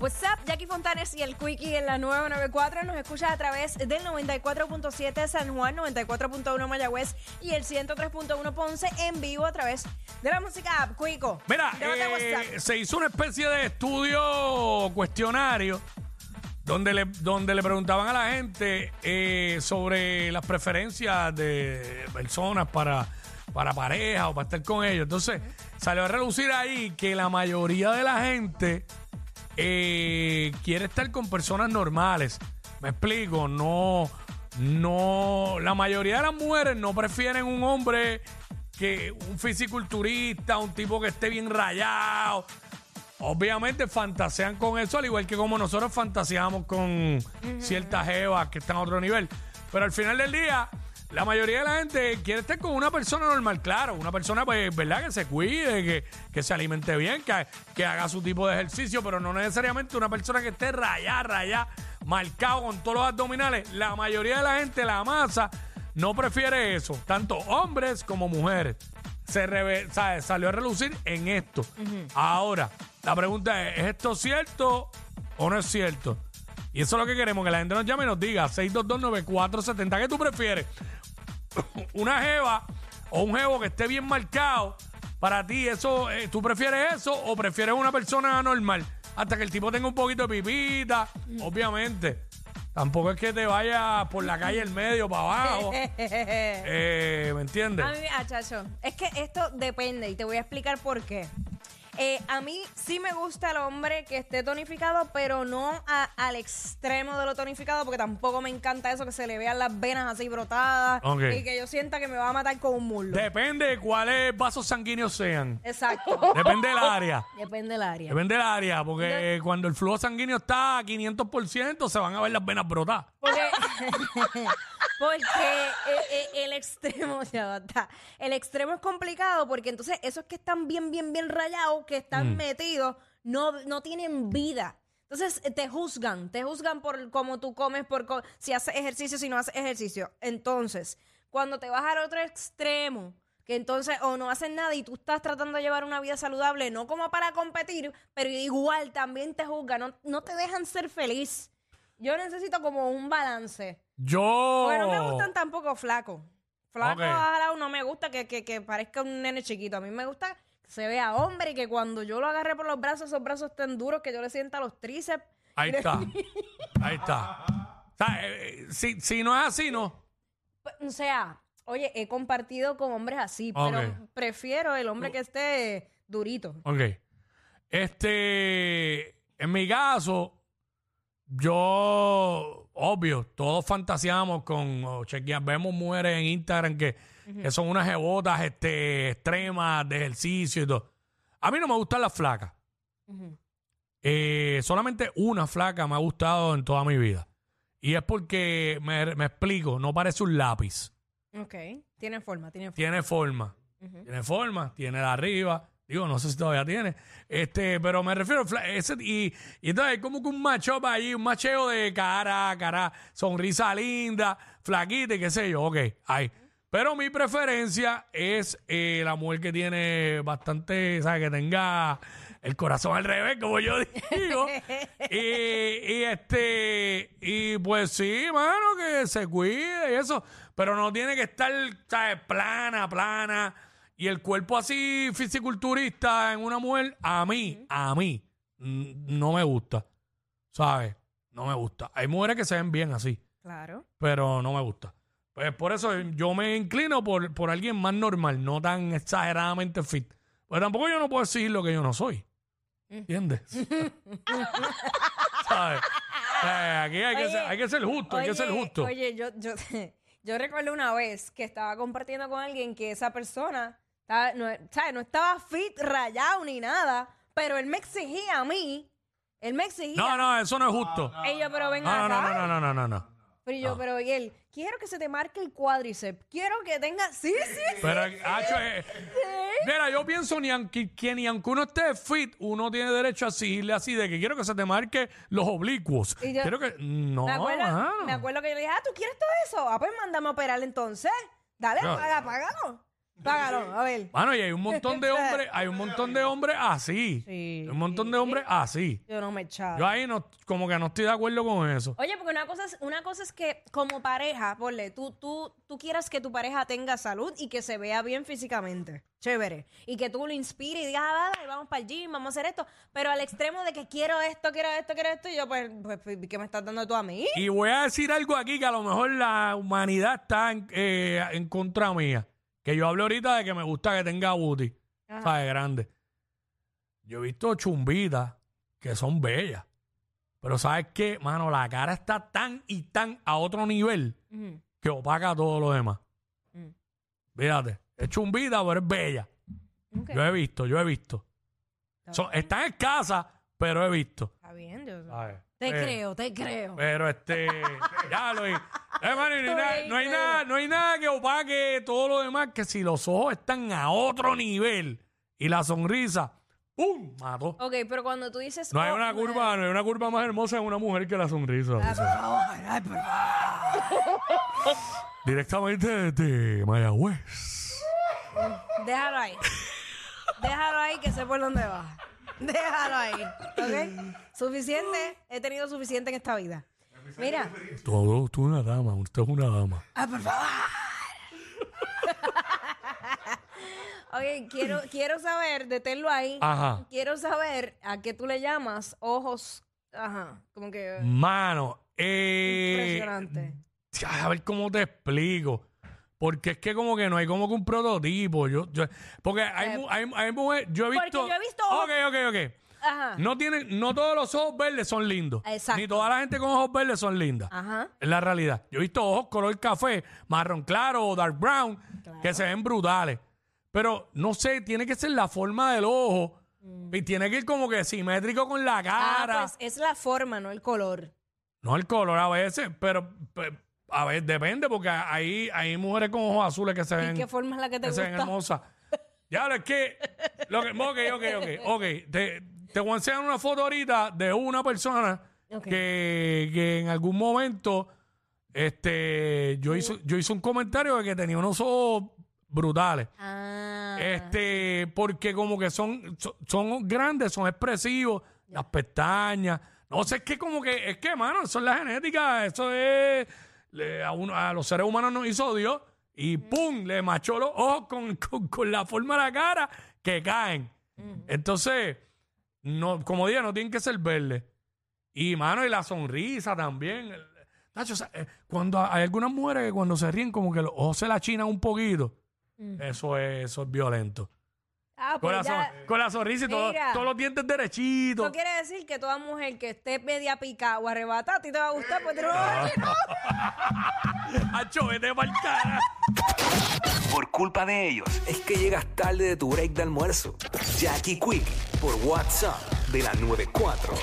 What's up, Jackie Fontanes y el Quickie en la 994. Nos escuchas a través del 94.7 San Juan, 94.1 Mayagüez y el 103.1 Ponce en vivo a través de la música app. Quico. Mira, eh, se hizo una especie de estudio cuestionario donde le, donde le preguntaban a la gente eh, sobre las preferencias de personas para, para pareja o para estar con ellos. Entonces, salió a relucir ahí que la mayoría de la gente eh, quiere estar con personas normales. Me explico, no, no, la mayoría de las mujeres no prefieren un hombre que un fisiculturista, un tipo que esté bien rayado. Obviamente fantasean con eso, al igual que como nosotros fantaseamos con ciertas evas que están a otro nivel. Pero al final del día, la mayoría de la gente quiere estar con una persona normal, claro, una persona, pues, ¿verdad? Que se cuide, que, que se alimente bien, que, que haga su tipo de ejercicio, pero no necesariamente una persona que esté rayada, rayada, marcado con todos los abdominales. La mayoría de la gente, la masa, no prefiere eso, tanto hombres como mujeres. Se salió a relucir en esto. Ahora, la pregunta es, ¿es esto cierto o no es cierto? Y eso es lo que queremos, que la gente nos llame y nos diga, 6229470, ¿qué tú prefieres? ¿Una jeva o un jevo que esté bien marcado? Para ti, eso, eh, ¿tú prefieres eso o prefieres una persona normal? Hasta que el tipo tenga un poquito de pipita, obviamente. Tampoco es que te vaya por la calle el medio para abajo. Eh, ¿Me entiendes? A mí, ah, chacho, es que esto depende y te voy a explicar por qué. Eh, a mí sí me gusta el hombre que esté tonificado, pero no a- al extremo de lo tonificado, porque tampoco me encanta eso que se le vean las venas así brotadas Ok. y que yo sienta que me va a matar con un muslo. Depende de cuáles vasos sanguíneos sean. Exacto. Depende del área. Depende del área. Depende del área, porque cuando el flujo sanguíneo está a 500%, se van a ver las venas brotadas. Porque, porque eh, eh, el extremo, ya basta. El extremo es complicado porque entonces esos que están bien, bien, bien rayados, que están metidos, no, no tienen vida. Entonces eh, te juzgan, te juzgan por cómo tú comes, por co- si haces ejercicio, si no haces ejercicio. Entonces, cuando te vas al otro extremo, que entonces o no hacen nada y tú estás tratando de llevar una vida saludable, no como para competir, pero igual también te juzgan, no, no te dejan ser feliz. Yo necesito como un balance. Yo. Porque no me gustan tampoco flacos. Flaco. Ok. ojalá no me gusta que, que, que parezca un nene chiquito. A mí me gusta que se vea hombre y que cuando yo lo agarre por los brazos, esos brazos estén duros, que yo le sienta los tríceps. Ahí está. Ahí está. O sea, eh, eh, si, si no es así, no. O sea, oye, he compartido con hombres así, Ok. pero prefiero el hombre que esté durito. Ok. Este. En mi caso, yo. Obvio, todos fantaseamos con. o chequea- vemos mujeres en Instagram que, que son unas jebotas este, extremas de ejercicio y todo. A mí no me gustan las flacas. Eh, solamente una flaca me ha gustado en toda mi vida. Y es porque, me, me explico, no parece un lápiz. Ok, tiene forma, tiene forma. Tiene forma. Tiene forma, tiene de arriba. Digo, no sé si todavía tiene. Este, pero me refiero a ese, y, y entonces hay como que un macho ahí, un macheo de cara, cara, sonrisa linda, flaquita y qué sé yo. Ok, hay. Pero mi preferencia es eh, la mujer que tiene bastante, ¿sabes? Que tenga el corazón al revés, como yo digo. y, y este, y pues sí, mano, que se cuide y eso. Pero no tiene que estar, ¿sabes? Plana, plana. Y el cuerpo así fisiculturista en una mujer, a mí, a mí, mm, no me gusta. ¿Sabes? No me gusta. Hay mujeres que se ven bien así, Claro. pero no me gusta. Pues por eso yo me inclino por, por alguien más normal, no tan exageradamente fit. Pero tampoco yo no puedo decir lo que yo no soy. ¿Entiendes? ¿Sabes? Eh, aquí hay que, Oye, ser, hay que ser justo, hay que ser justo. Oye, yo, yo, yo recuerdo una vez que estaba compartiendo con alguien que esa persona estaba, no, ¿sabes? no estaba fit, rayado ni nada, pero él me exigía a mí. Él me exigía. No, no, eso no es justo. Y yo, pero ven No, no, acá. no, no, no, no, no, no. Pero yo, pero y él, quiero que se te marque el cuádriceps. Quiero que tenga. Sí, sí, sí. Pero, hacho, eh, mira, yo pienso ni aunque, que ni aunque uno esté fit, uno tiene derecho a decirle así de que quiero que se te marque los oblicuos. Y yo- quiero que. No, me, acuerdo, mano. me acuerdo que yo le dije, ah, ¿tú quieres todo eso? Ah, pues mándame a operar entonces. Dale, No. paga, págalo. Págalo, a ver. Mano, y hay un montón de hombres, hay un montón de hombres así. Sí, Hay un montón de hombres así. Yo no me echaba. Yo ahí no, como que no estoy de acuerdo con eso. Oye, porque una cosa es, una cosa es que como pareja, ponle, tú, tú, tú quieras que tu pareja tenga salud y que se vea bien físicamente. Chévere. Y que tú lo inspires y digas, ah, dale, vamos para el gym, vamos a hacer esto. Pero al extremo de que quiero esto, quiero esto, quiero esto, y yo, pues, pues, pues, ¿qué me estás dando tú a mí? Y voy a decir algo aquí que a lo mejor la humanidad está en, eh, en contra mía. Que yo hablé ahorita de que me gusta que tenga booty. Ajá. ¿Sabes? Grande. Yo he visto chumbitas que son bellas. Pero ¿sabes qué? Mano, la cara está tan y tan a otro nivel Ujú. que opaca todo lo demás. Mm. Fíjate. Es chumbita, pero es bella. Ok. Yo he visto, yo he visto. Está Son- bien. están escasas, pero he visto. Está bien, yo- ¿sabes? Te Eh, creo, te creo. Pero este, ya lo. Eh, mano, y no, hay nada, no hay Ay, nada, no hay nada que opaque todo lo demás que si los ojos están a otro nivel y la sonrisa, ¡pum! Mató. Ok, pero cuando tú dices... No hay oh, una curva, no hay una curva más hermosa en una mujer que la sonrisa. Ah. Directamente desde Mayagüez. Déjalo ahí. Déjalo ahí que sé por dónde va. Déjalo ahí. ¿Ok? Suficiente. He tenido suficiente en esta vida. Mira. Tú, tú una dama, usted es una dama. Ah, por favor. Ok, quiero, quiero saber, deténlo ahí. Ajá. Quiero saber a qué tú le llamas ojos. Ajá. Como que. Mano, eh, Impresionante. A ver cómo te explico. Porque es que como que no hay como que un prototipo. Yo, yo, porque hay, Eh, mu- hay, hay mujeres- yo he porque visto. yo he visto ojos- Ok, ok, ok. Ajá. No tienen, no todos los ojos verdes son lindos. Exacto. Ni toda la gente con ojos verdes son lindas. Ajá. Es la realidad. Yo he visto ojos color café, marrón claro o dark brown, que se ven brutales. Pero no sé, tiene que ser la forma del ojo. Y tiene que ir como que simétrico con la Mm. Ah, cara. pues es la forma, no el color. No el color a veces, pero, pe- a ver, depende, porque hay, hay mujeres con ojos azules que se ¿Y ven, qué forma es la que te que se ven gusta? hermosas. Ya, es que, lo que. Ok, ok, ok. ok. Te, te voy a enseñar una foto ahorita de una persona Ok. que, que en algún momento este, yo, hice, yo hice un comentario de que tenía unos ojos brutales. Ah. Este, porque como que son, son, son grandes, son expresivos, las pestañas. No sé, es que como que, es que, mano, eso es la genética, eso es, le- a, uno- a los seres humanos nos hizo Dios y ¡pum! Le machó los ojos con, con, con la forma de la cara que caen. Entonces, no, como dije, no tienen que ser verdes. Y, mano, y la sonrisa también. O sea, eh, cuando hay algunas mujeres que cuando se ríen como que los ojos se la chinan un poquito. Eso es, eso es violento. Ah, Con pues la, ya- son- con la sonrisa y todo- Mira. todos los dientes derechitos. Eso quiere decir que toda mujer que esté media picada o arrebatada, a ti te va a gustar, pues te lo Ah. vas a decir. Acho, vete pa'l cara. Por culpa de ellos es que llegas tarde de tu break de almuerzo. Jackie Quick por WhatsApp de la 94.